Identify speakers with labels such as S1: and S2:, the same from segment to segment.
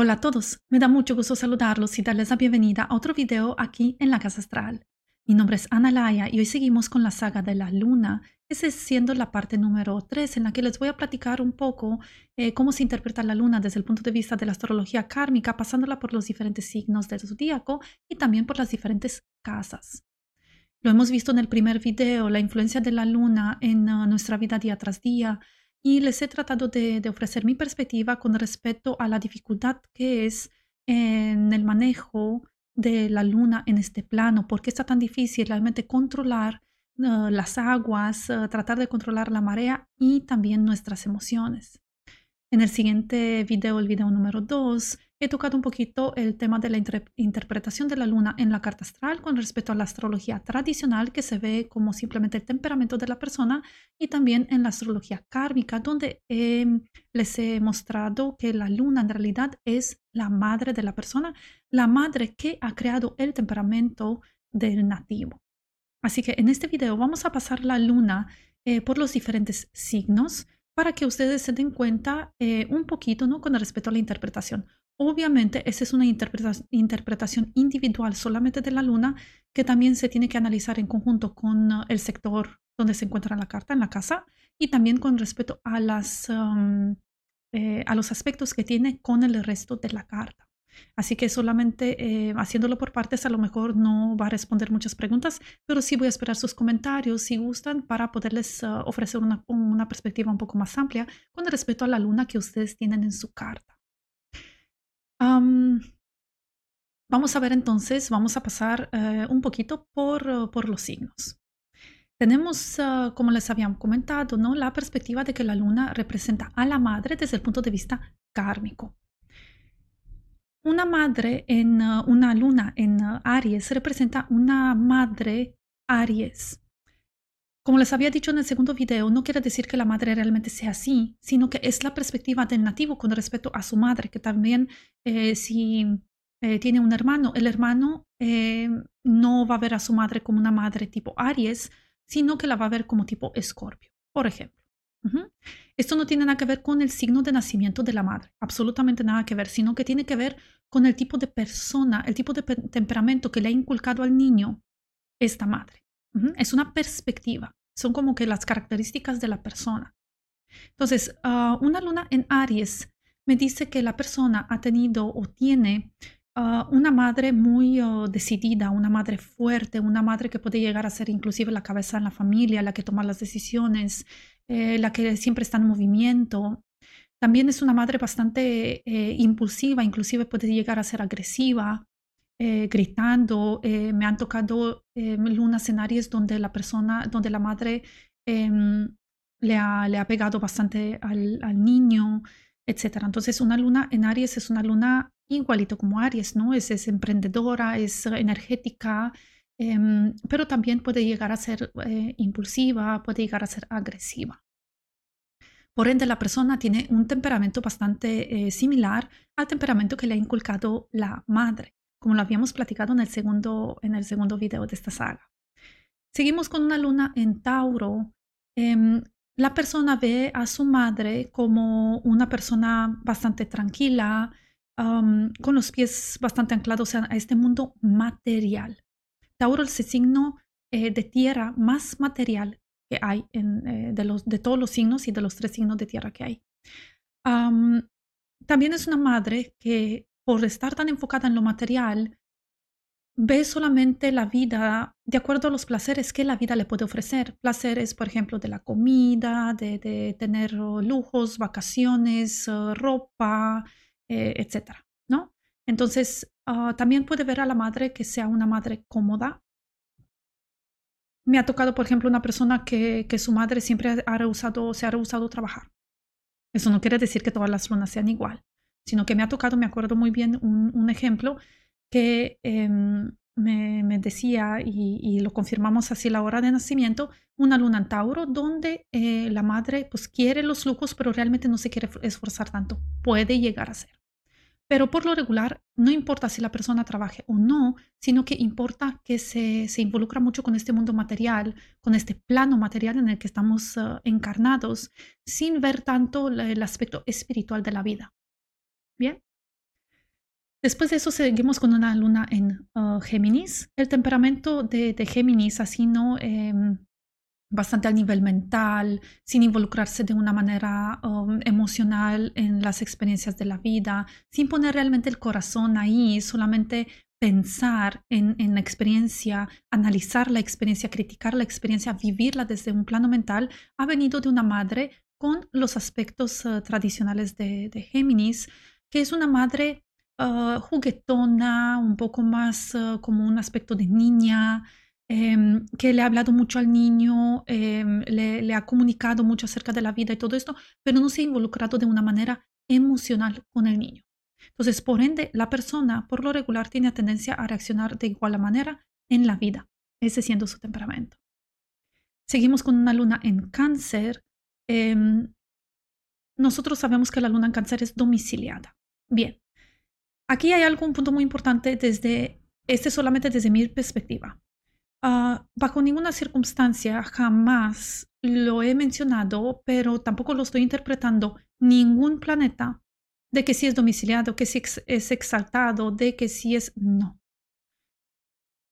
S1: Hola a todos, me da mucho gusto saludarlos y darles la bienvenida a otro video aquí en la Casa Astral. Mi nombre es Ana Laya y hoy seguimos con la saga de la luna, esa siendo la parte número 3 en la que les voy a platicar un poco eh, cómo se interpreta la luna desde el punto de vista de la astrología kármica, pasándola por los diferentes signos del zodíaco y también por las diferentes casas. Lo hemos visto en el primer video, la influencia de la luna en uh, nuestra vida día tras día, y les he tratado de, ofrecer mi perspectiva con respecto a la dificultad que es en el manejo de la luna en este plano, porque está tan difícil realmente controlar uh, las aguas, uh, tratar de controlar la marea y también nuestras emociones. En el siguiente video, el video número 2, he tocado un poquito el tema de la interpretación de la luna en la carta astral con respecto a la astrología tradicional que se ve como simplemente el temperamento de la persona y también en la astrología kármica donde les he mostrado que la luna en realidad es la madre de la persona, la madre que ha creado el temperamento del nativo. Así que en este video vamos a pasar la luna eh, por los diferentes signos para que ustedes se den cuenta eh, un poquito ¿no? con respecto a la interpretación. Obviamente, esa es una interpretación individual solamente de la luna que también se tiene que analizar en conjunto con uh, el sector donde se encuentra la carta, en la casa, y también con respecto eh, a los aspectos que tiene con el resto de la carta. Así que solamente eh, haciéndolo por partes a lo mejor no va a responder muchas preguntas, pero sí voy a esperar sus comentarios si gustan para poderles uh, ofrecer una perspectiva un poco más amplia con respecto a la luna que ustedes tienen en su carta vamos a ver entonces, vamos a pasar eh, un poquito por, uh, por, los signos. Tenemos, uh, como les habíamos comentado, ¿no? la perspectiva de que la luna representa a la madre desde el punto de vista kármico. Una madre en uh, una luna en Aries representa una madre Aries. Como les había dicho en el segundo video, no quiere decir que la madre realmente sea así, sino que es la perspectiva del nativo con respecto a su madre, que también eh, si eh, tiene un hermano, el hermano eh, no va a ver a su madre como una madre tipo Aries, sino que la va a ver como tipo Escorpio, por ejemplo. Esto no tiene nada que ver con el signo de nacimiento de la madre, absolutamente nada que ver, sino que tiene que ver con el tipo de persona, el tipo de temperamento que le ha inculcado al niño esta madre. Es una perspectiva son como que las características de la persona. Entonces, ah, una luna en Aries me dice que la persona ha tenido o tiene ah, una madre muy oh, decidida, una madre fuerte, una madre que puede llegar a ser inclusive la cabeza en la familia, la que toma las decisiones, eh, la que siempre está en movimiento. También es una madre bastante eh, impulsiva, inclusive puede llegar a ser agresiva, eh, gritando. Eh, me han tocado eh, lunas en Aries donde la persona, donde la madre em, le, ha, le, ha, pegado bastante al, al, niño, etc. Entonces, una luna en Aries es una luna igualito como Aries, ¿no? Es, es emprendedora, es energética, em, pero también puede llegar a ser impulsiva, puede llegar a ser agresiva. Por ende, la persona tiene un temperamento bastante similar al temperamento que le ha inculcado la madre como lo habíamos platicado en el segundo, en el segundo video de esta saga. Seguimos con una luna en Tauro. Em, la persona ve a su madre como una persona bastante tranquila, con los pies bastante anclados a, este mundo material. Tauro es el signo eh, de tierra más material que hay eh, de, los, de todos los signos y de los tres signos de tierra que hay. también es una madre que por estar tan enfocada en lo material, ve solamente la vida de acuerdo a los placeres que la vida le puede ofrecer. Placeres, por ejemplo, de la comida, de, tener lujos, vacaciones, eh, ropa, eh, etc. ¿no? Entonces, ah, también puede ver a la madre que sea una madre cómoda. Me ha tocado, por ejemplo, una persona que, que su madre siempre ha rehusado, se ha rehusado trabajar. Eso no quiere decir que todas las lunas sean igual sino que me ha tocado, me acuerdo muy bien, un, ejemplo que em, me, decía, y, lo confirmamos así la hora de nacimiento, una luna en Tauro, donde eh, la madre pues quiere los lujos, pero realmente no se quiere esforzar tanto. Puede llegar a ser. Pero por lo regular, no importa si la persona trabaje o no, sino que importa que se, se involucra mucho con este mundo material, con este plano material en el que estamos eh, encarnados, sin ver tanto el aspecto espiritual de la vida. Bien. Después de eso seguimos con una luna en uh, Géminis. El temperamento de, Géminis, así no em, bastante al nivel mental, sin involucrarse de una manera um, emocional en las experiencias de la vida, sin poner realmente el corazón ahí, solamente pensar en, la experiencia, analizar la experiencia, criticar la experiencia, vivirla desde un plano mental, ha venido de una madre con los aspectos uh, tradicionales de, de Géminis, que es una madre uh, juguetona, un poco más uh, como un aspecto de niña, em, que le ha hablado mucho al niño, em, le, ha comunicado mucho acerca de la vida y todo esto, pero no se ha involucrado de una manera emocional con el niño. Entonces, por ende, la persona por lo regular tiene tendencia a reaccionar de igual manera en la vida, ese siendo su temperamento. Seguimos con una luna en cáncer. Em, nosotros sabemos que la luna en cáncer es domiciliada. Bien, Aquí hay algún punto muy importante desde, este solamente desde mi perspectiva. Ah, bajo ninguna circunstancia jamás lo he mencionado, pero tampoco lo estoy interpretando ningún planeta de que si es domiciliado, que si es exaltado, de que si es no.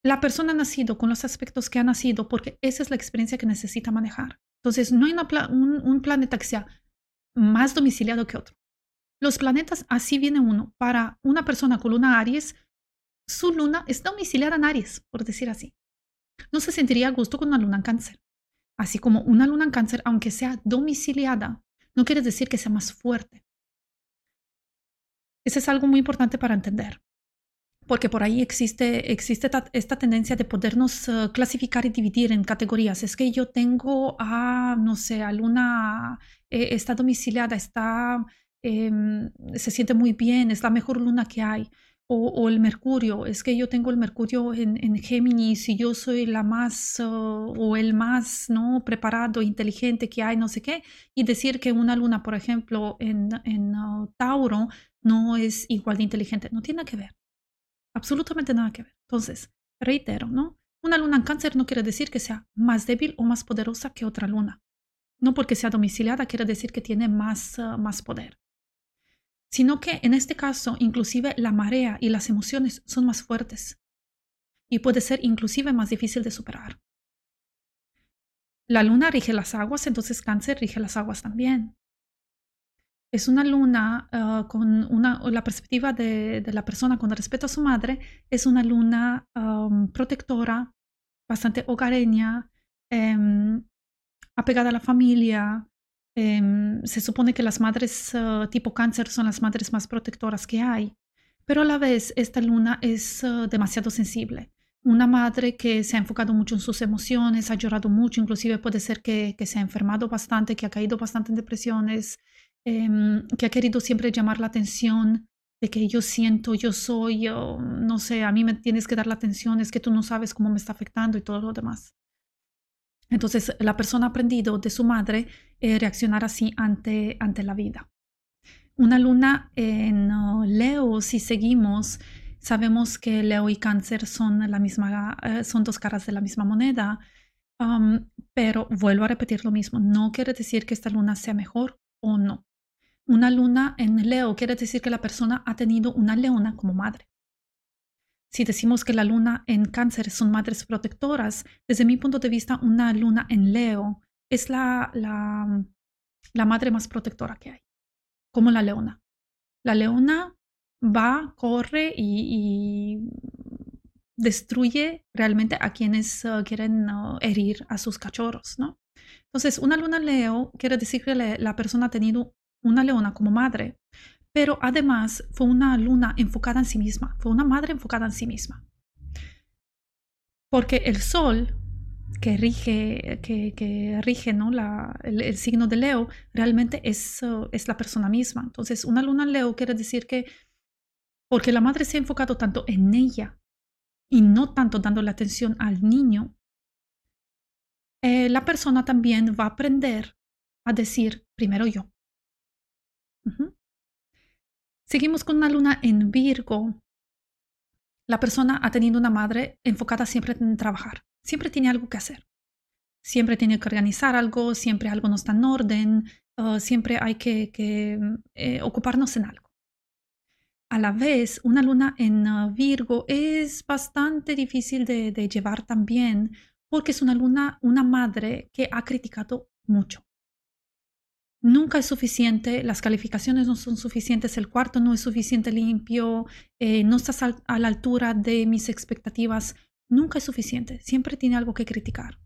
S1: La persona ha nacido con los aspectos que ha nacido porque esa es la experiencia que necesita manejar. Entonces, no hay un planeta que sea más domiciliado que otro. Los planetas, así viene uno. Para una persona con luna Aries, su luna es domiciliada en Aries, por decir así. No se sentiría a gusto con una luna en cáncer. Así como una luna en cáncer, aunque sea domiciliada, no quiere decir que sea más fuerte. Eso es algo muy importante para entender, porque por ahí existe, existe esta tendencia de podernos eh, clasificar y dividir en categorías. Es que yo tengo a, no sé, a luna, eh, está domiciliada, está Em, se siente muy bien, es la mejor luna que hay. O, el Mercurio, es que yo tengo el Mercurio en, Géminis y yo soy la más uh, o el más no preparado, inteligente que hay, no sé qué, y decir que una luna, por ejemplo, en, en uh, Tauro no es igual de inteligente, no tiene nada que ver, absolutamente nada que ver. Entonces, reitero, ¿no? Una luna en cáncer no quiere decir que sea más débil o más poderosa que otra luna. No porque sea domiciliada quiere decir que tiene más, uh, más poder sino que en este caso inclusive la marea y las emociones son más fuertes y puede ser inclusive más difícil de superar. La luna rige las aguas, entonces cáncer rige las aguas también. Es una luna ah, con una, la perspectiva de, la persona con respeto a su madre, es una luna protectora, bastante hogareña, em, apegada a la familia, Em, se supone que las madres ah, tipo cáncer son las madres más protectoras que hay, pero a la vez esta luna es ah, demasiado sensible. Una madre que se ha enfocado mucho en sus emociones, ha llorado mucho, inclusive puede ser que, se ha enfermado bastante, que ha caído bastante en depresiones, em, que ha querido siempre llamar la atención de que yo siento, yo soy, yo, no sé, a mí me tienes que dar la atención, es que tú no sabes cómo me está afectando y todo lo demás. Entonces, la persona ha aprendido de su madre eh, reaccionar así ante, ante la vida. Una luna en uh, Leo, si seguimos, sabemos que Leo y Cáncer son, la misma, eh, son dos caras de la misma moneda, pero vuelvo a repetir lo mismo, no quiere decir que esta luna sea mejor o no. Una luna en Leo quiere decir que la persona ha tenido una leona como madre. Si decimos que la luna en cáncer son madres protectoras, desde mi punto de vista, una luna en Leo es la, la, madre más protectora que hay, como la leona. La leona va, corre y, destruye realmente a quienes uh, quieren uh, herir a sus cachorros, ¿no? Entonces, una luna Leo quiere decir que la persona ha tenido una leona como madre, pero además fue una luna enfocada en sí misma, fue una madre enfocada en sí misma. Porque el sol que rige, que, rige ¿no? el, signo de Leo realmente es, uh, es la persona misma. Entonces, una luna en Leo quiere decir que porque la madre se ha enfocado tanto en ella y no tanto dando la atención al niño, eh, la persona también va a aprender a decir primero yo. Seguimos con una luna en Virgo. La persona ha tenido una madre enfocada siempre en trabajar. Siempre tiene algo que hacer. Siempre tiene que organizar algo, siempre algo no está en orden, siempre hay que, eh, ocuparnos en algo. a la vez, una luna en uh, Virgo es bastante difícil de, de, llevar también porque es una luna, una madre que ha criticado mucho. Nunca es suficiente, las calificaciones no son suficientes, el cuarto no es suficiente limpio, eh, no estás a, la altura de mis expectativas. Nunca es suficiente, siempre tiene algo que criticar.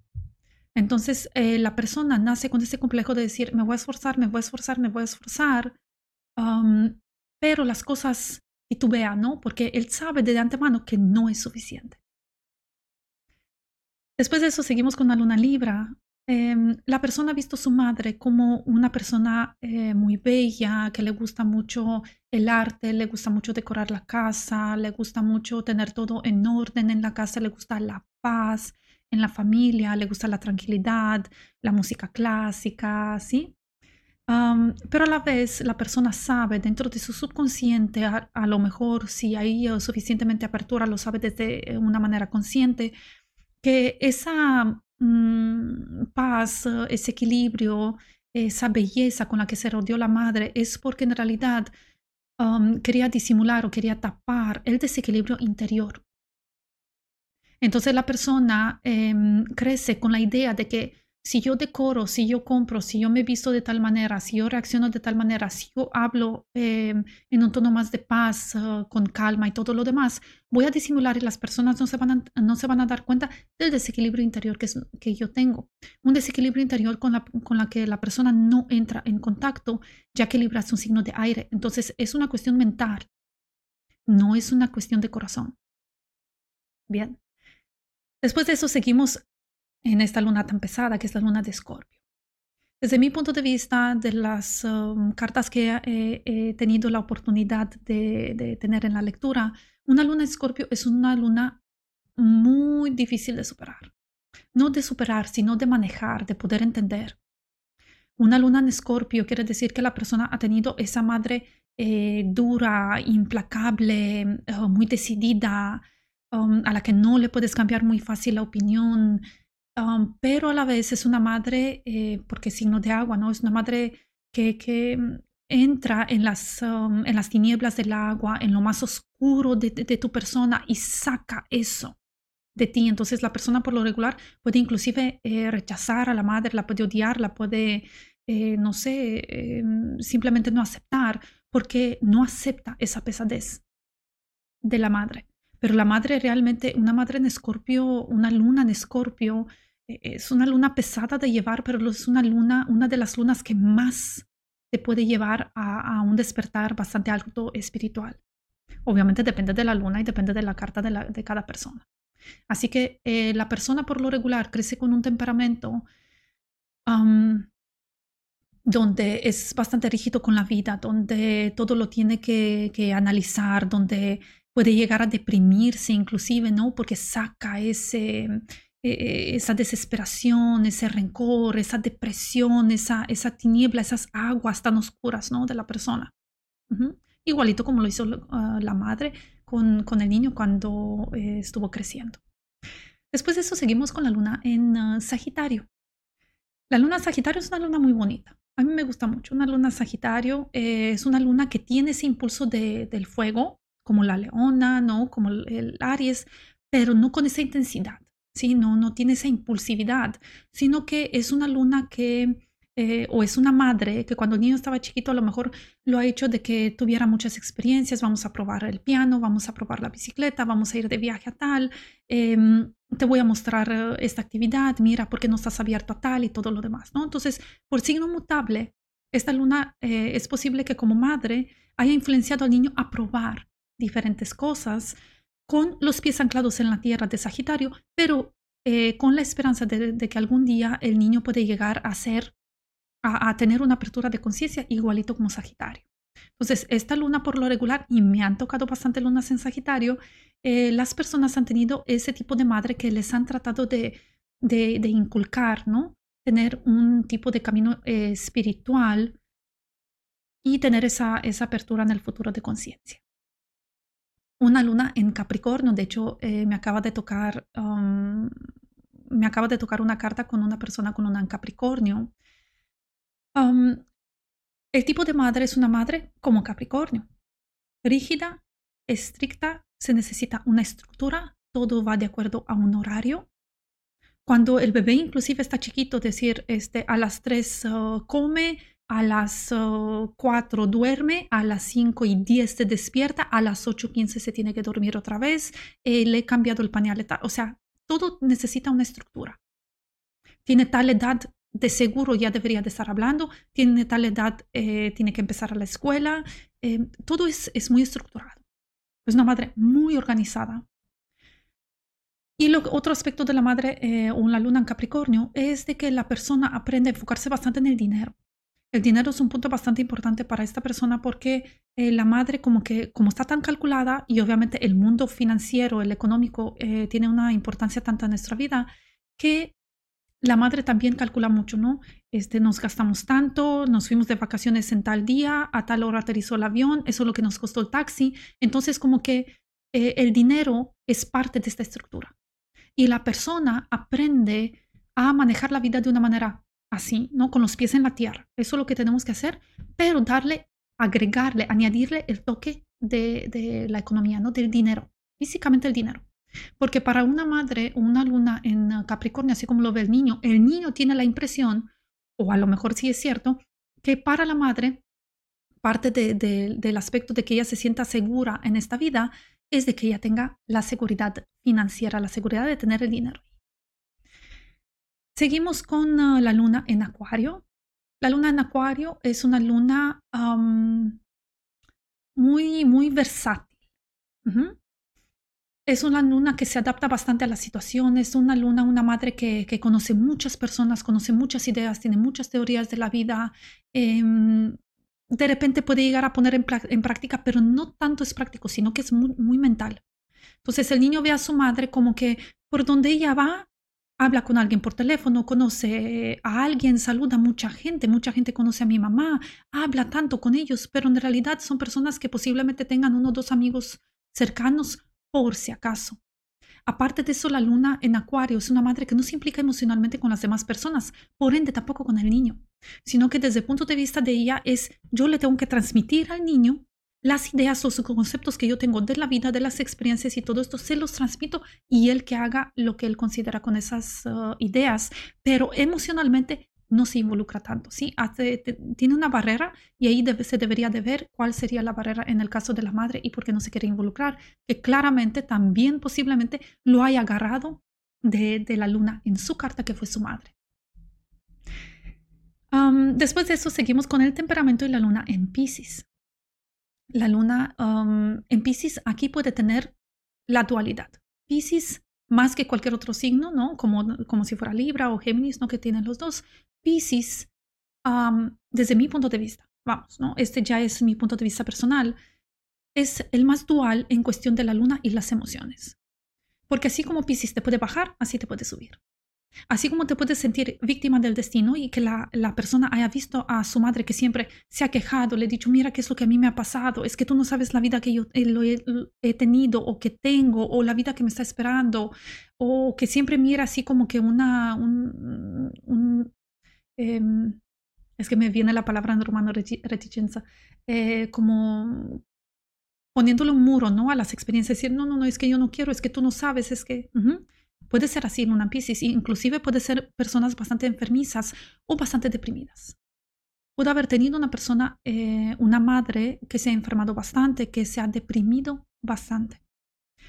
S1: Entonces, eh, la persona nace con ese complejo de decir, me voy a esforzar, me voy a esforzar, me voy a esforzar, um, pero las cosas titubean, ¿no? Porque él sabe de antemano que no es suficiente. Después de eso seguimos con la luna libra. Eh, la persona ha visto a su madre como una persona eh, muy bella, que le gusta mucho el arte, le gusta mucho decorar la casa, le gusta mucho tener todo en orden en la casa, le gusta la paz en la familia, le gusta la tranquilidad, la música clásica, ¿sí? Pero a la vez la persona sabe dentro de su subconsciente, a, a lo mejor si hay suficientemente apertura, lo sabe desde una manera consciente, que esa mmm, paz, ese equilibrio, esa belleza con la que se rodeó la madre es porque en realidad um, quería disimular o quería tapar el desequilibrio interior. Entonces la persona eh, crece con la idea de que si yo decoro, si yo compro, si yo me visto de tal manera, si yo reacciono de tal manera, si yo hablo eh, en un tono más de paz, uh, con calma y todo lo demás, voy a disimular y las personas no se van a, no se van a dar cuenta del desequilibrio interior que, es, que yo tengo. Un desequilibrio interior con la, con la que la persona no entra en contacto, ya que Libra es un signo de aire. Entonces es una cuestión mental, no es una cuestión de corazón. Bien. Después de eso seguimos en esta luna tan pesada que es la luna de Escorpio. Desde mi punto de vista, de las um, cartas que he, tenido la oportunidad de, de, tener en la lectura, una luna de Escorpio es una luna muy difícil de superar. No de superar, sino de manejar, de poder entender. Una luna en Escorpio quiere decir que la persona ha tenido esa madre eh, dura, implacable, uh, muy decidida, um, a la que no le puedes cambiar muy fácil la opinión, Um, pero a la vez es una madre, eh, porque signo de agua, ¿no? Es una madre que, que mm, entra en las, um, en las tinieblas del agua, en lo más oscuro de, de, tu persona y saca eso de ti. Entonces la persona por lo regular puede inclusive eh, rechazar a la madre, la puede odiar, la puede, eh, no sé, em, simplemente no aceptar, porque no acepta esa pesadez de la madre. Pero la madre realmente, una madre en escorpio, una luna en escorpio, e-, es una luna pesada de llevar, pero es una luna, una de las lunas que más te puede llevar a, un despertar bastante alto espiritual. Obviamente depende de la luna y depende de la carta de, cada persona. Así que eh, la persona por lo regular crece con un temperamento donde es bastante rígido con la vida, donde todo lo tiene que, que, analizar, donde puede llegar a deprimirse inclusive, ¿no? Porque saca ese, eh, esa desesperación, ese rencor, esa depresión, esa, esa tiniebla, esas aguas tan oscuras ¿no? de la persona. Igualito como lo hizo uh, la madre con, con, el niño cuando eh, estuvo creciendo. Después de eso seguimos con la luna en uh, Sagitario. La luna Sagitario es una luna muy bonita. A mí me gusta mucho. Una luna Sagitario eh, es una luna que tiene ese impulso de, del fuego, como la leona, ¿no? como el, Aries, pero no con esa intensidad. ¿sí? No, no tiene esa impulsividad, sino que es una luna que, eh, o es una madre que cuando el niño estaba chiquito a lo mejor lo ha hecho de que tuviera muchas experiencias, vamos a probar el piano, vamos a probar la bicicleta, vamos a ir de viaje a tal, em, te voy a mostrar eh, esta actividad, mira, porque no estás abierto a tal y todo lo demás, ¿no? Entonces, por signo mutable, esta luna eh, es posible que como madre haya influenciado al niño a probar diferentes cosas, con los pies anclados en la tierra de Sagitario, pero eh, con la esperanza de, que algún día el niño puede llegar a ser, a, tener una apertura de conciencia igualito como Sagitario. Entonces, esta luna por lo regular, y me han tocado bastante lunas en Sagitario, eh, las personas han tenido ese tipo de madre que les han tratado de, de, inculcar, ¿no? Tener un tipo de camino eh, espiritual y tener esa, esa apertura en el futuro de conciencia una luna en Capricornio. De hecho, eh, me acaba de tocar, um, me acaba de tocar una carta con una persona con una en Capricornio. Um, el tipo de madre es una madre como Capricornio. rígida, estricta, se necesita una estructura, todo va de acuerdo a un horario. Cuando el bebé inclusive está chiquito, decir, este, a las 3 uh, come, a las 4 uh, duerme, a las 5 y 10 se despierta, a las 8.15 se tiene que dormir otra vez, eh, le he cambiado el pañal, o sea, todo necesita una estructura. Tiene tal edad, de seguro ya debería de estar hablando, tiene tal edad, eh, tiene que empezar a la escuela, eh, todo es, es muy estructurado. Es una madre muy organizada. Y lo, otro aspecto de la madre eh, o una luna en Capricornio es de que la persona aprende a enfocarse bastante en el dinero. El dinero es un punto bastante importante para esta persona porque eh, la madre como que como está tan calculada y obviamente el mundo financiero, el económico eh, tiene una importancia tanta en nuestra vida que la madre también calcula mucho, ¿no? Este, nos gastamos tanto, nos fuimos de vacaciones en tal día, a tal hora aterrizó el avión, eso es lo que nos costó el taxi. Entonces como que eh, el dinero es parte de esta estructura y la persona aprende a manejar la vida de una manera así, ¿no? Con los pies en la tierra. Eso es lo que tenemos que hacer, pero darle, agregarle, añadirle el toque de, la economía, ¿no? Del dinero, físicamente el dinero. Porque para una madre o una luna en Capricornio, así como lo ve el niño, el niño tiene la impresión, o a lo mejor sí es cierto, que para la madre, parte del aspecto de que ella se sienta segura en esta vida es de que ella tenga la seguridad financiera, la seguridad de tener el dinero. Seguimos con ah, la luna en Acuario. La luna en Acuario es una luna muy, muy versátil. Es una luna que se adapta bastante a las situaciones, una luna, una madre que, conoce muchas personas, conoce muchas ideas, tiene muchas teorías de la vida. Em, de repente puede llegar a poner en, práctica, pero no tanto es práctico, sino que es muy, muy mental. Entonces el niño ve a su madre como que por donde ella va, habla con alguien por teléfono, conoce a alguien, saluda a mucha gente, mucha gente conoce a mi mamá, habla tanto con ellos, pero en realidad son personas que posiblemente tengan uno o dos amigos cercanos por si acaso. Aparte de eso, la luna en Acuario es una madre que no se implica emocionalmente con las demás personas, por ende tampoco con el niño, sino que desde el punto de vista de ella es yo le tengo que transmitir al niño las ideas o conceptos que yo tengo de la vida, de las experiencias y todo esto, se los transmito y él que haga lo que él considera con esas uh, ideas, pero emocionalmente no se involucra tanto, ¿sí? tiene una barrera y ahí se debería de ver cuál sería la barrera en el caso de la madre y por qué no se quiere involucrar, que claramente también posiblemente lo haya agarrado de, la luna en su carta que fue su madre. después de eso seguimos con el temperamento y la luna en Pisces la luna um, en Pisces aquí puede tener la dualidad. Pisces más que cualquier otro signo, ¿no? Como, como si fuera Libra o Géminis, ¿no? Que tienen los dos. Pisces, um, desde mi punto de vista, vamos, ¿no? Este ya es mi punto de vista personal, es el más dual en cuestión de la luna y las emociones. Porque así como Pisces te puede bajar, así te puede subir. Así como te puedes sentir víctima del destino y que la, persona haya visto a su madre que siempre se ha quejado, le ha dicho, mira qué es lo que a mí me ha pasado, es que tú no sabes la vida que yo eh, he, tenido o que tengo o la vida que me está esperando, o que siempre mira así como que una, un, em, es que me viene la palabra en romano reticencia, eh, como poniéndole un muro, ¿no? A las experiencias, decir, no, no, no, es que yo no quiero, es que tú no sabes, es que... Puede ser así en una Pisces, inclusive puede ser personas bastante enfermizas o bastante deprimidas. Puede haber tenido una persona, eh, una madre que se ha enfermado bastante, que se ha deprimido bastante.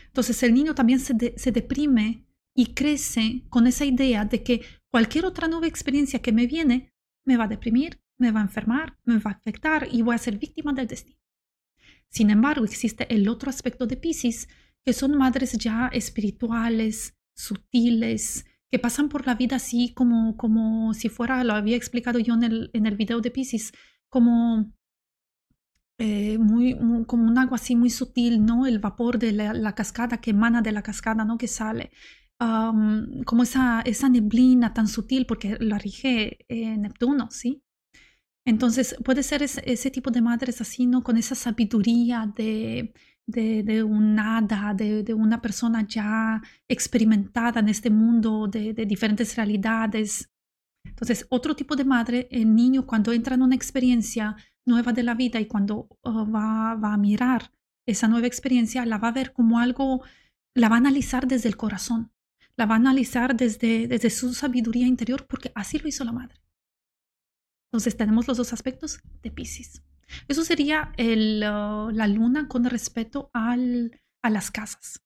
S1: Entonces el niño también se, se deprime y crece con esa idea de que cualquier otra nueva experiencia que me viene me va a deprimir, me va a enfermar, me va a afectar y voy a ser víctima del destino. Sin embargo, existe el otro aspecto de Pisces, que son madres ya espirituales, sutiles, que pasan por la vida así como, como si fuera, lo había explicado yo en el, en el video de Pisces, como, eh, muy, como un agua así muy sutil, ¿no? El vapor de la, cascada que emana de la cascada, ¿no? Que sale. como esa, esa neblina tan sutil, porque la rige eh, Neptuno, ¿sí? Entonces puede ser ese, ese, tipo de madres así, ¿no? Con esa sabiduría de, de, un nada, de, una persona ya experimentada en este mundo de, diferentes realidades. Entonces, otro tipo de madre, el niño cuando entra en una experiencia nueva de la vida y cuando uh, va, a mirar esa nueva experiencia la va a ver como algo, la va a analizar desde el corazón, la va a analizar desde, desde su sabiduría interior, porque así lo hizo la madre. Entonces tenemos los dos aspectos de Pisces. Eso sería el, uh, la luna con respecto al, a las casas,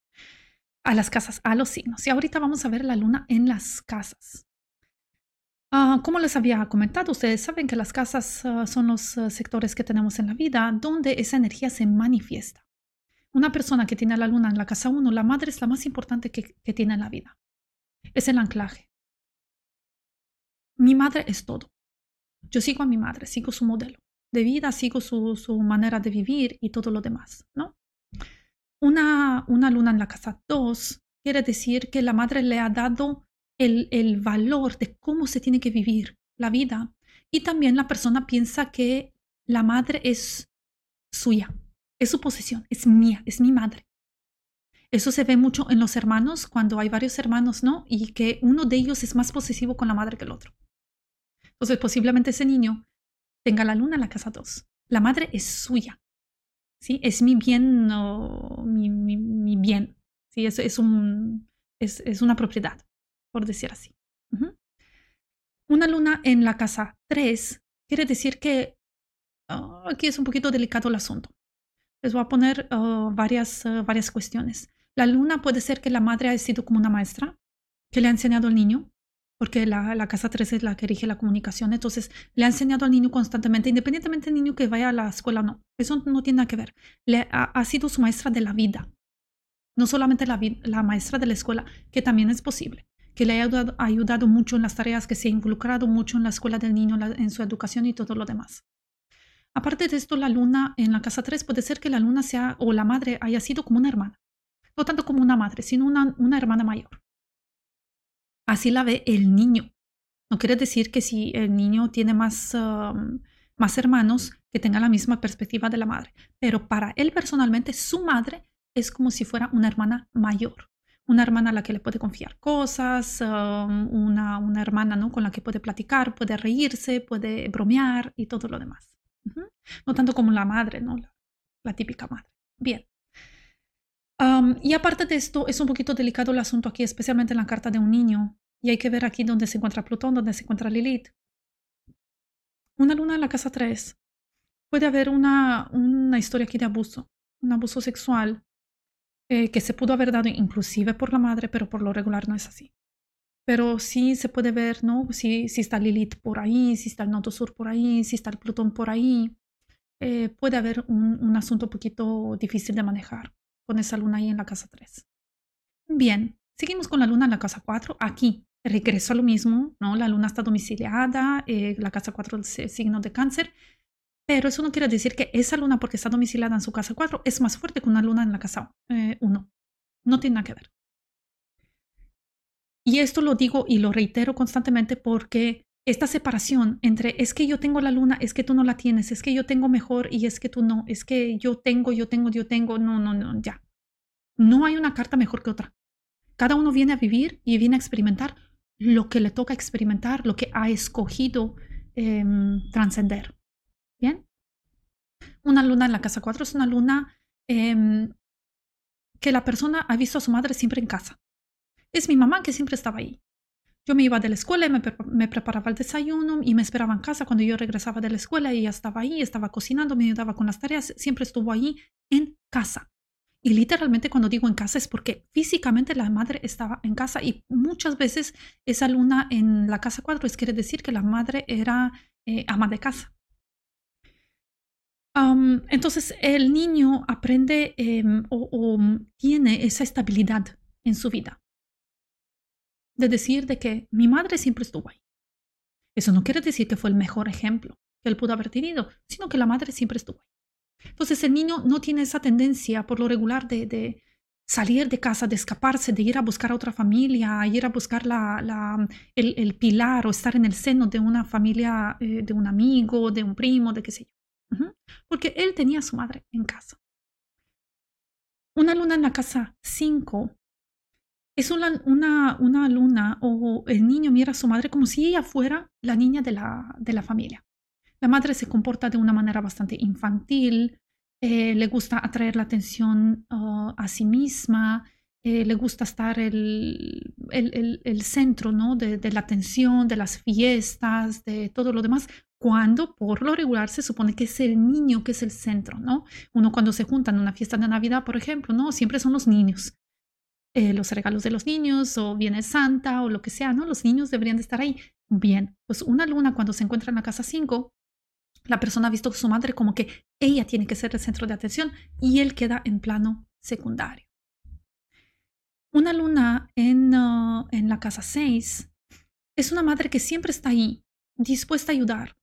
S1: a las casas, a los signos. Y ahorita vamos a ver la luna en las casas. Uh, como les había comentado, ustedes saben que las casas uh, son los sectores que tenemos en la vida donde esa energía se manifiesta. Una persona que tiene la luna en la casa 1, la madre es la más importante que, que tiene en la vida. Es el anclaje. Mi madre es todo. Yo sigo a mi madre, sigo su modelo de vida, sigo su, su manera de vivir y todo lo demás, ¿no? Una, una luna en la casa 2 quiere decir que la madre le ha dado el, el valor de cómo se tiene que vivir la vida y también la persona piensa que la madre es suya, es su posesión, es mía, es mi madre. Eso se ve mucho en los hermanos, cuando hay varios hermanos, ¿no? Y que uno de ellos es más posesivo con la madre que el otro. Entonces, posiblemente ese niño tenga la luna en la casa 2. La madre es suya. ¿sí? Es mi bien, mi, mi, bien. ¿sí? Es, es, un, es, es, una propiedad, por decir así. Una luna en la casa 3 quiere decir que ah, aquí es un poquito delicado el asunto. Les voy a poner ah, varias, ah, varias cuestiones. La luna puede ser que la madre haya sido como una maestra que le ha enseñado al niño porque la, casa 3 es la que rige la comunicación. Entonces, le ha enseñado al niño constantemente, independientemente del niño que vaya a la escuela o no. Eso no tiene nada que ver. Le ha, sido su maestra de la vida. No solamente la, maestra de la escuela, que también es posible. Que le ha ayudado, mucho en las tareas, que se ha involucrado mucho en la escuela del niño, en su educación y todo lo demás. Aparte de esto, la luna en la casa 3 puede ser que la luna sea o la madre haya sido como una hermana. No tanto como una madre, sino una hermana mayor. Así la ve el niño. No quiere decir que si el niño tiene más, más hermanos, que tenga la misma perspectiva de la madre. Pero para él personalmente, su madre es como si fuera una hermana mayor. Una hermana a la que le puede confiar cosas, una, una, hermana ¿no? con la que puede platicar, puede reírse, puede bromear y todo lo demás. No tanto como la madre, ¿no? la, típica madre. Bien. Y aparte de esto, es un poquito delicado el asunto aquí, especialmente en la carta de un niño. Y hay que ver aquí dónde se encuentra Plutón, dónde se encuentra Lilith. Una luna en la casa 3. Puede haber una, una historia aquí de abuso, un abuso sexual eh, que se pudo haber dado inclusive por la madre, pero por lo regular no es así. Pero sí se puede ver, ¿no? Si, si está Lilith por ahí, si está el Nodo Sur por ahí, si está Plutón por ahí. Eh, puede haber un, un asunto un poquito difícil de manejar con esa luna ahí en la casa 3. Bien, seguimos con la luna en la casa 4. Aquí regreso a lo mismo, ¿no? La luna está domiciliada, eh, la casa 4 es signo de cáncer, pero eso no quiere decir que esa luna, porque está domiciliada en su casa 4, es más fuerte que una luna en la casa 1. Eh, no tiene nada que ver. Y esto lo digo y lo reitero constantemente porque esta separación entre es que yo tengo la luna, es que tú no la tienes, es que yo tengo mejor y es que tú no, es que yo tengo, yo tengo, yo tengo, no, no, no, ya. No hay una carta mejor que otra. Cada uno viene a vivir y viene a experimentar lo que le toca experimentar, lo que ha escogido em, trascender. Bien. Una luna en la casa 4 es una luna em, que la persona ha visto a su madre siempre en casa. Es mi mamá que siempre estaba ahí. Yo me iba de la escuela y me, preparaba el desayuno y me esperaba en casa cuando yo regresaba de la escuela y ella estaba ahí, estaba cocinando, me ayudaba con las tareas, siempre estuvo ahí en casa. Y literalmente cuando digo en casa es porque físicamente la madre estaba en casa y muchas veces esa luna en la casa 4 es quiere decir que la madre era eh, ama de casa. entonces el niño aprende em, o tiene esa estabilidad en su vida de decir de que mi madre siempre estuvo ahí. Eso no quiere decir que fue el mejor ejemplo que él pudo haber tenido, sino que la madre siempre estuvo ahí. Entonces el niño no tiene esa tendencia por lo regular de, salir de casa, de escaparse, de ir a buscar a otra familia, ir a buscar la, el, pilar o estar en el seno de una familia, eh, de un amigo, de un primo, de qué sé yo. Porque él tenía a su madre en casa. Una luna en la casa 5 es una, una, una, o el niño mira a su madre como si ella fuera la niña de la, de la familia. La madre se comporta de una manera bastante infantil, eh, le gusta atraer la atención uh, a sí misma, eh, le gusta estar el, el, el, centro ¿no? de, de, la atención, de las fiestas, de todo lo demás, cuando por lo regular se supone que es el niño que es el centro, ¿no? Uno cuando se junta en una fiesta de Navidad, por ejemplo, ¿no? Siempre son los niños. Eh, los regalos de los niños o viene Santa o lo que sea, ¿no? Los niños deberían de estar ahí. Bien, pues una luna cuando se encuentra en la casa 5, la persona ha visto a su madre como que ella tiene que ser el centro de atención y él queda en plano secundario. Una luna en, uh, en la casa 6 es una madre que siempre está ahí, dispuesta a ayudar.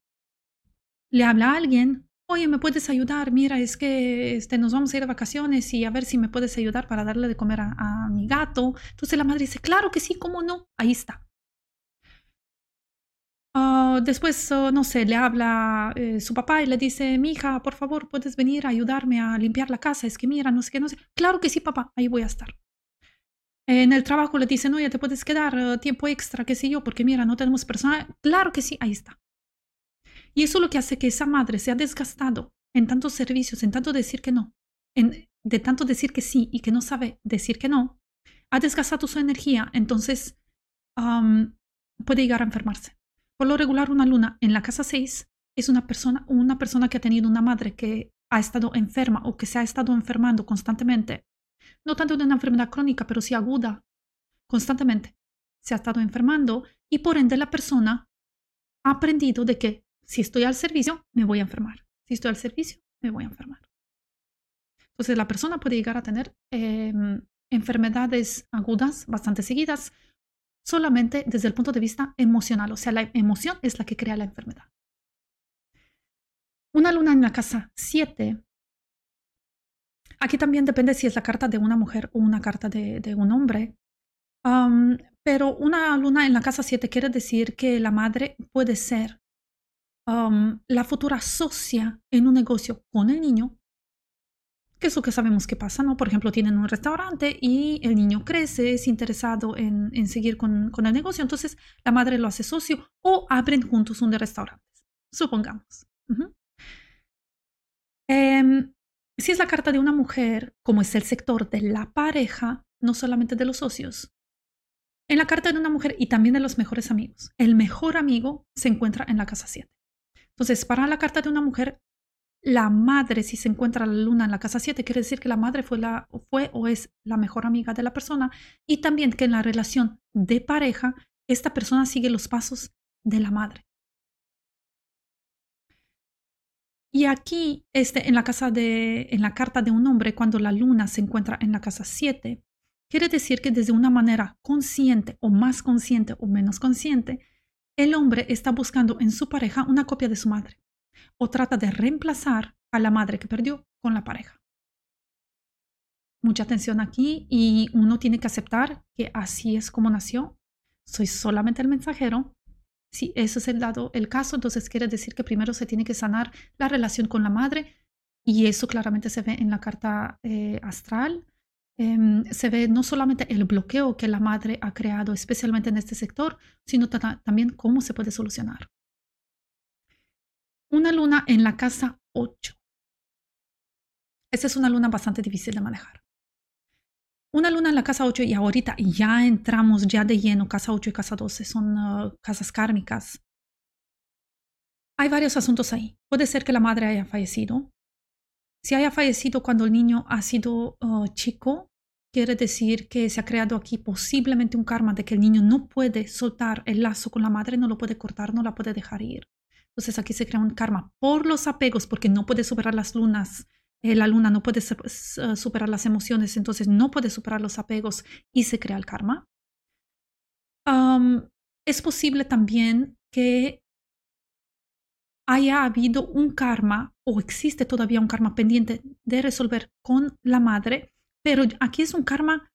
S1: Le habla a alguien, oye, ¿me puedes ayudar? Mira, es que este, nos vamos a ir de vacaciones y a ver si me puedes ayudar para darle de comer a, mi gato. Entonces la madre dice, claro que sí, ¿cómo no? Ahí está. Uh, después, uh, no sé, le habla eh, su papá y le dice, mi hija, por favor, puedes venir a ayudarme a limpiar la casa. Es que mira, no sé qué, no sé. Claro que sí, papá, ahí voy a estar. En el trabajo le dicen, oye, te puedes quedar uh, tiempo extra, qué sé yo, porque mira, no tenemos personal. Claro que sí, ahí está. Y eso es lo que hace que esa madre se ha desgastado en tantos servicios, en tanto decir que no, en, de tanto decir que sí y que no sabe decir que no, ha desgastado su energía, entonces puede llegar a enfermarse. Por lo regular, una luna en la casa 6 es una persona, una persona que ha tenido una madre que ha estado enferma o que se ha estado enfermando constantemente. No tanto de una enfermedad crónica, pero sí aguda, constantemente. Se ha estado enfermando y por ende la persona ha aprendido de que si estoy al servicio, me voy a enfermar. Si estoy al servicio, me voy a enfermar. Entonces la persona puede llegar a tener em, enfermedades agudas bastante seguidas solamente desde el punto de vista emocional. O sea, la emoción es la que crea la enfermedad. Una luna en la casa 7. Aquí también depende si es la carta de una mujer o una carta de, un hombre. pero una luna en la casa 7 quiere decir que la madre puede ser la futura socia en un negocio con el niño, que es lo que sabemos que pasa, ¿no? Por ejemplo, tienen un restaurante y el niño crece, es interesado en, en seguir con, con, el negocio, entonces la madre lo hace socio o abren juntos un de restaurantes, supongamos. Em, si es la carta de una mujer, como es el sector de la pareja, no solamente de los socios, en la carta de una mujer y también de los mejores amigos, el mejor amigo se encuentra en la casa 7. Entonces, para la carta de una mujer, la madre, si se encuentra la luna en la casa 7, quiere decir que la madre fue, la, fue o es la mejor amiga de la persona y también que en la relación de pareja, esta persona sigue los pasos de la madre. Y aquí, este, en la casa de, en la carta de un hombre, cuando la luna se encuentra en la casa 7, quiere decir que desde una manera consciente o más consciente o menos consciente, el hombre está buscando en su pareja una copia de su madre o trata de reemplazar a la madre que perdió con la pareja. Mucha atención aquí y uno tiene que aceptar que así es como nació. Soy solamente el mensajero. Si ese es el, dado, el caso, entonces quiere decir que primero se tiene que sanar la relación con la madre y eso claramente se ve en la carta eh, astral Em, se ve no solamente el bloqueo que la madre ha creado, especialmente en este sector, sino también cómo se puede solucionar. Una luna en la casa 8. Esta es una luna bastante difícil de manejar. Una luna en la casa 8 y ahorita ya entramos ya de lleno, casa 8 y casa 12 son uh, casas kármicas. Hay varios asuntos ahí. Puede ser que la madre haya fallecido, si haya fallecido cuando el niño ha sido uh, chico, quiere decir que se ha creado aquí posiblemente un karma de que el niño no puede soltar el lazo con la madre, no lo puede cortar, no la puede dejar ir. Entonces aquí se crea un karma por los apegos, porque no puede superar las lunas, eh, la luna no puede uh, superar las emociones, entonces no puede superar los apegos y se crea el karma. Es posible también que haya habido un karma o existe todavía un karma pendiente de resolver con la madre, pero aquí es un karma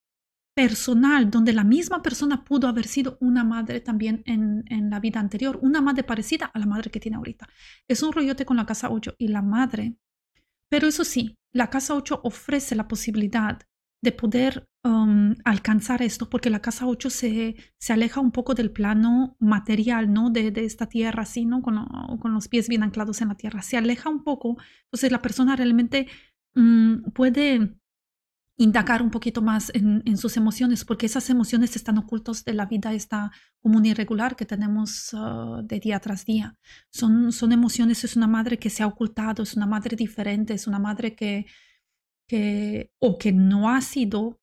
S1: personal, donde la misma persona pudo haber sido una madre también en, en, la vida anterior, una madre parecida a la madre que tiene ahorita. Es un rollote con la casa 8 y la madre. Pero eso sí, la casa 8 ofrece la posibilidad de poder um, alcanzar esto, porque la casa 8 se, se, aleja un poco del plano material, ¿no? De, de esta tierra, así, ¿no? Con, con, los pies bien anclados en la tierra. Se aleja un poco, entonces la persona realmente mm, puede indagar un poquito más en, sus emociones, porque esas emociones están ocultas de la vida esta común y regular que tenemos ah, de día tras día. Son, son emociones, es una madre que se ha ocultado, es una madre diferente, es una madre que, que o que no ha sido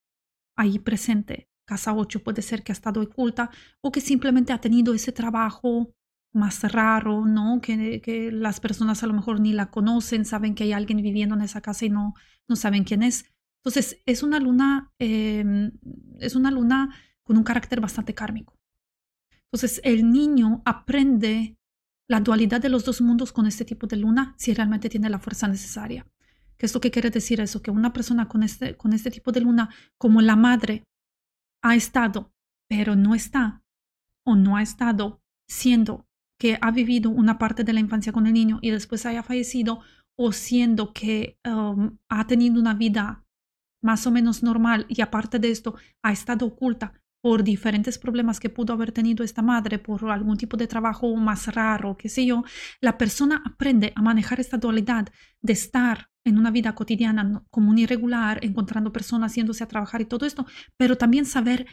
S1: ahí presente. Casa 8 puede ser que ha estado oculta o que simplemente ha tenido ese trabajo más raro, ¿no? Que, las personas a lo mejor ni la conocen, saben que hay alguien viviendo en esa casa y no, no saben quién es. Entonces, es una luna, em, es una luna con un carácter bastante kármico. Entonces, el niño aprende la dualidad de los dos mundos con este tipo de luna si realmente tiene la fuerza necesaria. ¿Qué que quiere decir eso? Que una persona con este, con este tipo de luna, como la madre, ha estado, pero no está, o no ha estado siendo que ha vivido una parte de la infancia con el niño y después haya fallecido, o siendo que um, ha tenido una vida más o menos normal y aparte de esto ha estado oculta por diferentes problemas que pudo haber tenido esta madre, por algún tipo de trabajo más raro, qué sé yo, la persona aprende a manejar esta dualidad de estar en una vida cotidiana común y regular, encontrando personas, yéndose a trabajar y todo esto, pero también saber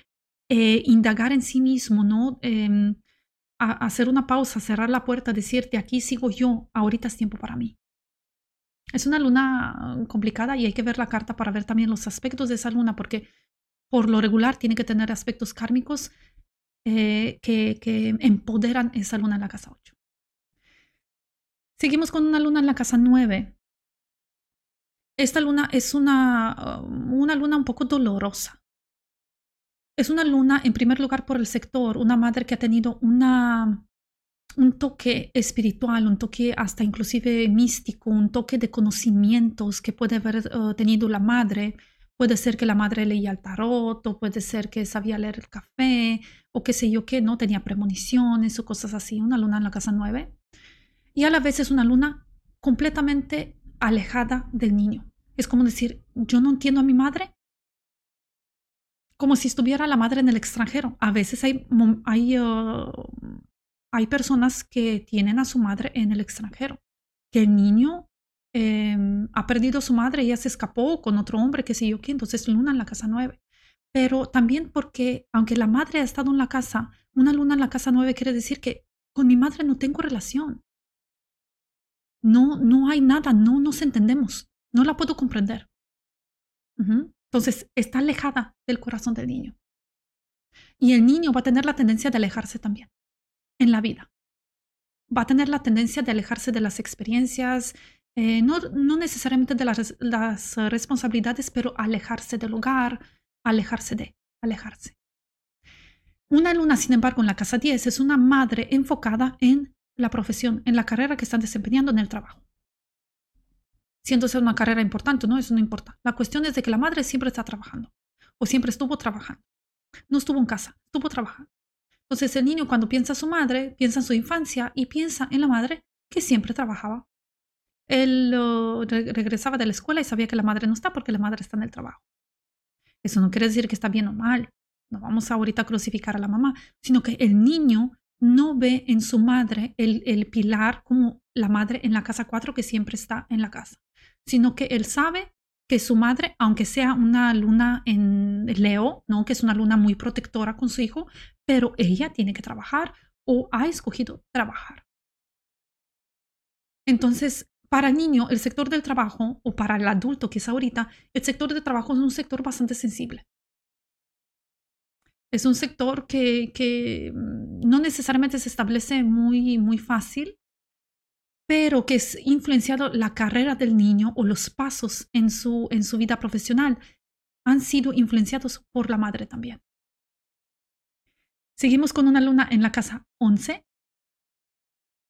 S1: eh, indagar en sí mismo, ¿no? Em, hacer una pausa, cerrar la puerta, decirte, aquí sigo yo, ahorita es tiempo para mí. Es una luna complicada y hay que ver la carta para ver también los aspectos de esa luna, porque por lo regular tiene que tener aspectos kármicos eh, que, empoderan esa luna en la casa 8. Seguimos con una luna en la casa 9. Esta luna es una, una luna un poco dolorosa. Es una luna, en primer lugar, por el sector, una madre que ha tenido una un toque espiritual, un toque hasta inclusive místico, un toque de conocimientos que puede haber eh, tenido la madre. Puede ser que la madre leía el tarot, o puede ser que sabía leer el café, o qué sé yo qué, ¿no? Tenía premoniciones o cosas así, una luna en la casa nueve. Y a la vez es una luna completamente alejada del niño. Es como decir, yo no entiendo a mi madre, como si estuviera la madre en el extranjero. A veces hay, hay uh, hay personas que tienen a su madre en el extranjero, que el niño em, ha perdido a su madre, ella se escapó con otro hombre, que sé yo qué, entonces luna en la casa nueve. Pero también porque, aunque la madre ha estado en la casa, una luna en la casa nueve quiere decir que con mi madre no tengo relación. No, no hay nada, no nos entendemos, no la puedo comprender. Entonces, está alejada del corazón del niño. Y el niño va a tener la tendencia de alejarse también en la vida. Va a tener la tendencia de alejarse de las experiencias, eh, no, no, necesariamente de las, responsabilidades, pero alejarse del hogar, alejarse de, alejarse. Una luna, sin embargo, en la casa 10 es una madre enfocada en la profesión, en la carrera que están desempeñando en el trabajo. Siendo esa una carrera importante, no, eso no importa. La cuestión es de que la madre siempre está trabajando o siempre estuvo trabajando. No estuvo en casa, estuvo trabajando. Entonces el niño cuando piensa en su madre, piensa en su infancia y piensa en la madre que siempre trabajaba. Él regresaba de la escuela y sabía que la madre no está porque la madre está en el trabajo. Eso no quiere decir que está bien o mal. No vamos ahorita a crucificar a la mamá, sino que el niño no ve en su madre el, pilar como la madre en la casa 4 que siempre está en la casa, sino que él sabe que su madre, aunque sea una luna en Leo, ¿no? que es una luna muy protectora con su hijo, pero ella tiene que trabajar o ha escogido trabajar. Entonces, para el niño, el sector del trabajo, o para el adulto que es ahorita, el sector de trabajo es un sector bastante sensible. Es un sector que, que mm, no necesariamente se establece muy, muy fácil, pero que es influenciado la carrera del niño o los pasos en su, en su vida profesional han sido influenciados por la madre también. Seguimos con una luna en la casa 11.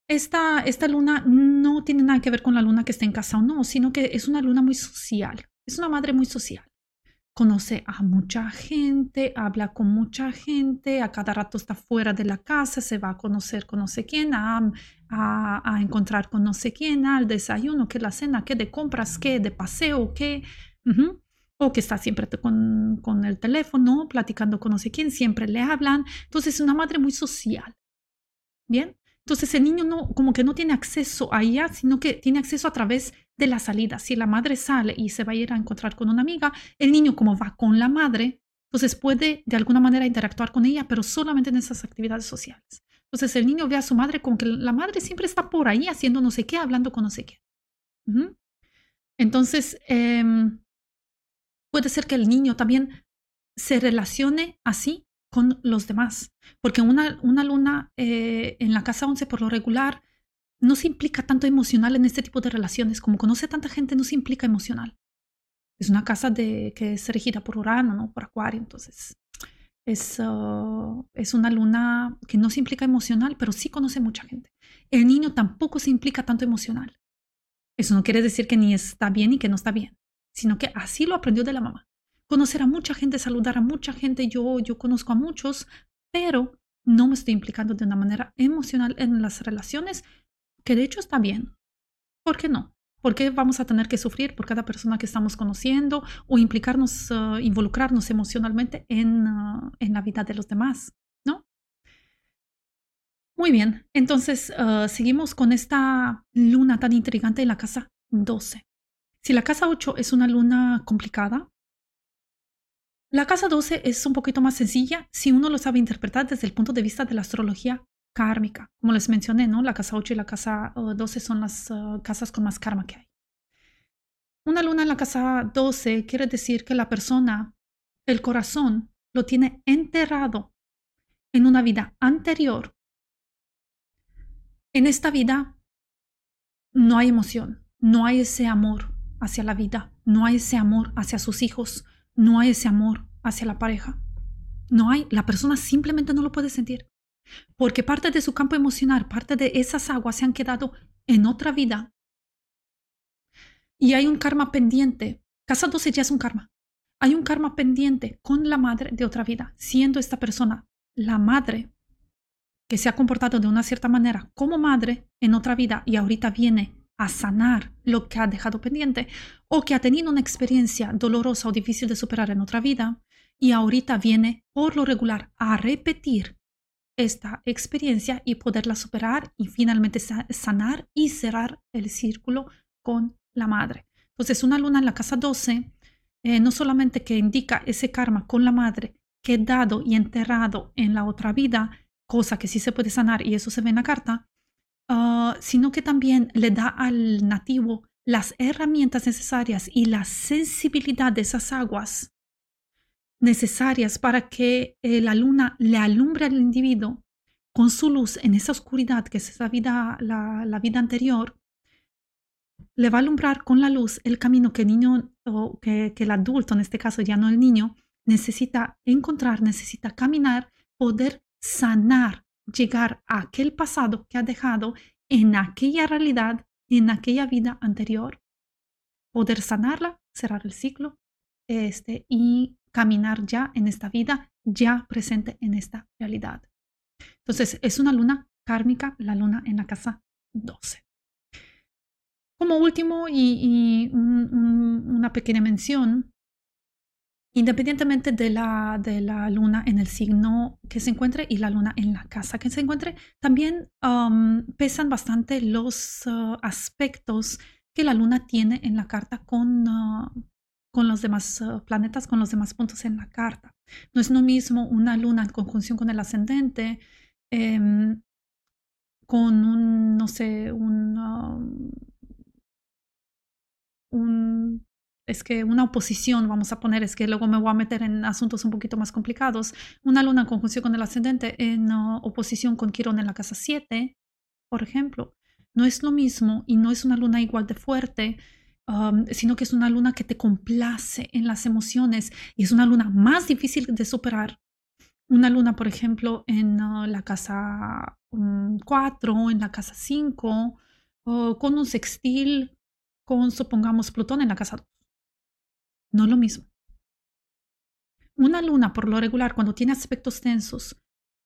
S1: Esta, esta luna no tiene nada que ver con la luna que está en casa o no, sino que es una luna muy social. Es una madre muy social conoce a mucha gente, habla con mucha gente, a cada rato está fuera de la casa, se va a conocer con no sé quién, a, a, encontrar con no sé quién, al desayuno, que la cena, que de compras, que de paseo, que... O que está siempre con, con el teléfono, platicando con no sé quién, siempre le hablan. Entonces es una madre muy social. Bien, entonces el niño no, como que no tiene acceso a ella, sino que tiene acceso a través de la salida. Si la madre sale y se va a ir a encontrar con una amiga, el niño como va con la madre, entonces puede de alguna manera interactuar con ella, pero solamente en esas actividades sociales. Entonces el niño ve a su madre como que la madre siempre está por ahí haciendo no sé qué, hablando con no sé qué. Entonces, em, puede ser que el niño también se relacione así con los demás, porque una, una alumna eh, en la casa 11 por lo regular no se implica tanto emocional en este tipo de relaciones, como conoce tanta gente no se implica emocional. Es una casa de, que es regida por Urano, ¿no? por Acuario, entonces es, uh, es una luna que no se implica emocional, pero sí conoce mucha gente. El niño tampoco se implica tanto emocional. Eso no quiere decir que ni está bien ni que no está bien, sino que así lo aprendió de la mamá. Conocer a mucha gente, saludar a mucha gente, yo, yo conozco a muchos, pero no me estoy implicando de una manera emocional en las relaciones, que de hecho está bien. ¿Por qué no? ¿Por qué vamos a tener que sufrir por cada persona que estamos conociendo o implicarnos, uh, involucrarnos emocionalmente en, uh, en, la vida de los demás? ¿No? Muy bien, entonces uh, seguimos con esta luna tan intrigante en la casa 12. Si la casa 8 es una luna complicada, la casa 12 es un poquito más sencilla si uno lo sabe interpretar desde el punto de vista de la astrología kármica. Como les mencioné, ¿no? La casa 8 y la casa 12 uh, son las uh, casas con más karma que hay. Una luna en la casa 12 quiere decir que la persona, el corazón, lo tiene enterrado en una vida anterior. En esta vida no hay emoción, no hay ese amor hacia la vida, no hay ese amor hacia sus hijos, no hay ese amor hacia la pareja. No hay, la persona simplemente no lo puede sentir porque parte de su campo emocional, parte de esas aguas se han quedado en otra vida. Y hay un karma pendiente. 12 ya es un karma. Hay un karma pendiente con la madre de otra vida, siendo esta persona la madre que se ha comportado de una cierta manera como madre en otra vida y ahorita viene a sanar lo que ha dejado pendiente o que ha tenido una experiencia dolorosa o difícil de superar en otra vida y ahorita viene por lo regular a repetir esta experiencia y poderla superar y finalmente sanar y cerrar el círculo con la madre. Entonces, una luna en la casa 12 eh, no solamente que indica ese karma con la madre quedado y enterrado en la otra vida, cosa que sí se puede sanar y eso se ve en la carta, ah, sino que también le da al nativo las herramientas necesarias y la sensibilidad de esas aguas necesarias para que eh, la luna le alumbre al individuo con su luz en esa oscuridad que es esa vida, la, vida anterior, le va a alumbrar con la luz el camino que el niño o que el adulto, en este caso ya no el niño, necesita encontrar, necesita caminar, poder sanar, llegar a aquel pasado que ha dejado en aquella realidad, en aquella vida anterior, poder sanarla, cerrar el ciclo este, y caminar ya en esta vida, ya presente en esta realidad. Entonces, es una luna kármica, la luna en la casa 12. Como último y, una pequeña mención, independientemente de la, de la luna en el signo que se encuentre y la luna en la casa que se encuentre, también um, pesan bastante los uh, aspectos que la luna tiene en la carta con, uh, con los demás uh, planetas, con los demás puntos en la carta. No es lo mismo una luna en conjunción con el ascendente, em, con un, no sé, un, um, un, es que una oposición, vamos a poner, es que luego me voy a meter en asuntos un poquito más complicados. Una luna en conjunción con el ascendente en uh, oposición con Quirón en la casa 7, por ejemplo. No es lo mismo y no es una luna igual de fuerte sino que es una luna que te complace en las emociones y es una luna más difícil de superar. Una luna, por ejemplo, en uh, la casa 4, um, en la casa 5, o con un sextil con, supongamos, Plutón en la casa 2. No lo mismo. Una luna, por lo regular, cuando tiene aspectos tensos,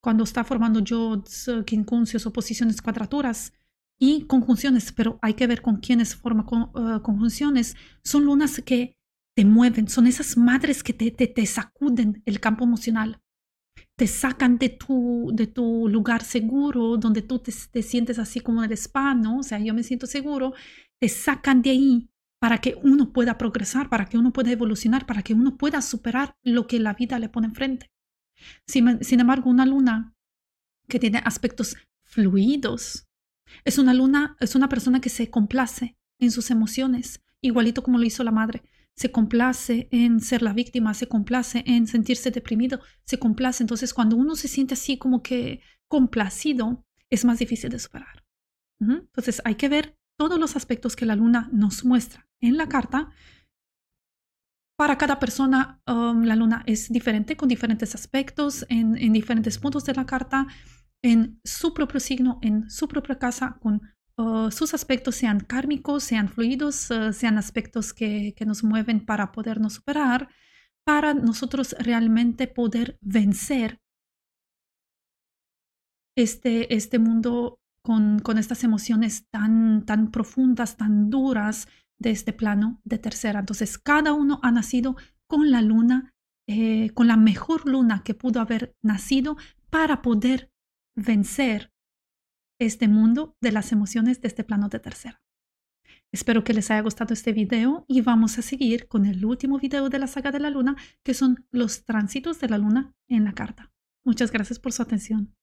S1: cuando está formando yods, quincunциos o posiciones cuadraturas, y conjunciones, pero hay que ver con quiénes forma eh, conjunciones. Son lunas que te mueven, son esas madres que te, te, te, sacuden el campo emocional. te sacan de tu, de tu lugar seguro, donde tú te, te sientes así como en el spa, ¿no? O sea, yo me siento seguro, te sacan de ahí para que uno pueda progresar, para que uno pueda evolucionar, para que uno pueda superar lo que la vida le pone enfrente. Sin, sin embargo, una luna que tiene aspectos fluidos es una luna, es una persona que se complace en sus emociones, igualito como lo hizo la madre. Se complace en ser la víctima, se complace en sentirse deprimido, se complace. Entonces, cuando uno se siente así como que complacido, es más difícil de superar. Entonces, hay que ver todos los aspectos que la luna nos muestra en la carta. Para cada persona, um, la luna es diferente, con diferentes aspectos, en, diferentes puntos de la carta, en su propio signo, en su propia casa, con uh, sus aspectos, sean kármicos, sean fluidos, uh, sean aspectos que, que nos mueven para podernos superar, para nosotros realmente poder vencer este, este mundo con, estas emociones tan, tan profundas, tan duras de este plano de tercera. Entonces, cada uno ha nacido con la luna, eh, con la mejor luna que pudo haber nacido para poder vencer este mundo de las emociones de este plano de tercera. Espero que les haya gustado este video y vamos a seguir con el último video de la saga de la luna, que son los tránsitos de la luna en la carta. Muchas gracias por su atención.